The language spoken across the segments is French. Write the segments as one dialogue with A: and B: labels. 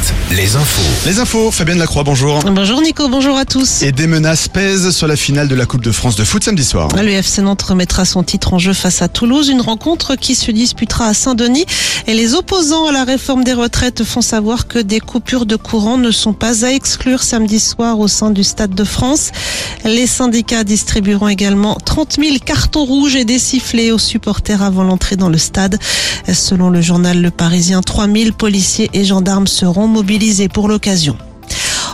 A: Alouette, les infos.
B: Les infos, Fabienne Lacroix, bonjour.
C: Bonjour Nico, bonjour à tous.
B: Et des menaces pèsent sur la finale de la Coupe de France de foot samedi soir.
C: Le FC Nantes remettra son titre en jeu face à Toulouse, une rencontre qui se disputera à Saint-Denis. Et les opposants à la réforme des retraites font savoir que des coupures de courant ne sont pas à exclure samedi soir au sein du Stade de France. Les syndicats distribueront également 30 000 cartons rouges et des sifflets aux supporters avant l'entrée dans le stade. Selon le journal Le Parisien, 3 000 policiers et gendarmes seront mobilisés pour l'occasion.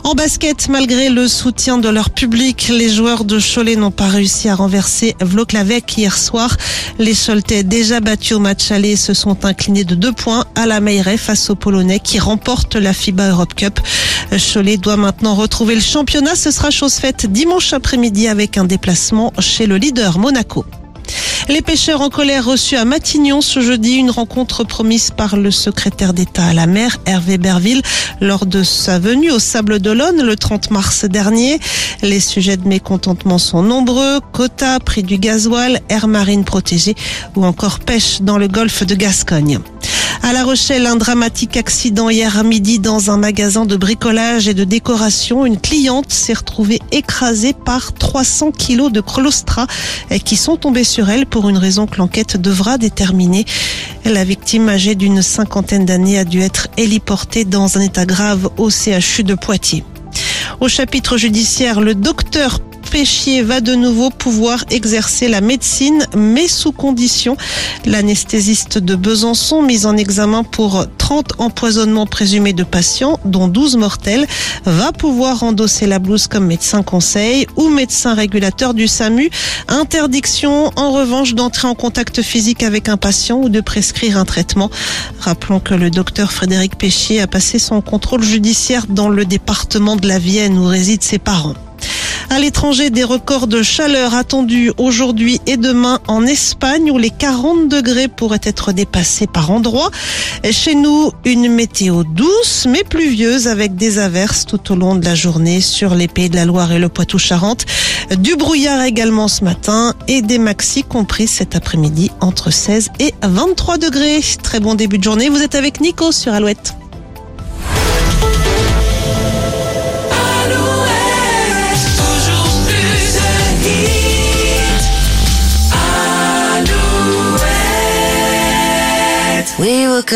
C: En basket, malgré le soutien de leur public, les joueurs de Cholet n'ont pas réussi à renverser Vloklavek hier soir. Les Choletais, déjà battus au match aller, se sont inclinés de deux points à la Meilleray face aux Polonais qui remportent la FIBA Europe Cup. Cholet doit maintenant retrouver le championnat. Ce sera chose faite dimanche après-midi avec un déplacement chez le leader Monaco. Les pêcheurs en colère reçus à Matignon ce jeudi, une rencontre promise par le secrétaire d'État à la mer, Hervé Berville, lors de sa venue au Sable d'Olonne le 30 mars dernier. Les sujets de mécontentement sont nombreux, quotas, prix du gasoil, air marine protégée ou encore pêche dans le golfe de Gascogne. À La Rochelle, un dramatique accident hier à midi dans un magasin de bricolage et de décoration. Une cliente s'est retrouvée écrasée par 300 kilos de colostra qui sont tombés sur elle pour une raison que l'enquête devra déterminer. La victime âgée d'une cinquantaine d'années a dû être héliportée dans un état grave au CHU de Poitiers. Au chapitre judiciaire, le docteur Péchier va de nouveau pouvoir exercer la médecine, mais sous condition. L'anesthésiste de Besançon, mis en examen pour 30 empoisonnements présumés de patients, dont 12 mortels, va pouvoir endosser la blouse comme médecin conseil ou médecin régulateur du SAMU. Interdiction, en revanche, d'entrer en contact physique avec un patient ou de prescrire un traitement. Rappelons que le docteur Frédéric Péchier a passé son contrôle judiciaire dans le département de la Vienne où résident ses parents. À l'étranger, des records de chaleur attendus aujourd'hui et demain en Espagne où les 40 degrés pourraient être dépassés par endroits. Chez nous, une météo douce mais pluvieuse avec des averses tout au long de la journée sur les pays de la Loire et le Poitou-Charentes. Du brouillard également ce matin et des maxis compris cet après-midi entre 16 et 23 degrés. Très bon début de journée. Vous êtes avec Nico sur Alouette.
D: We will go.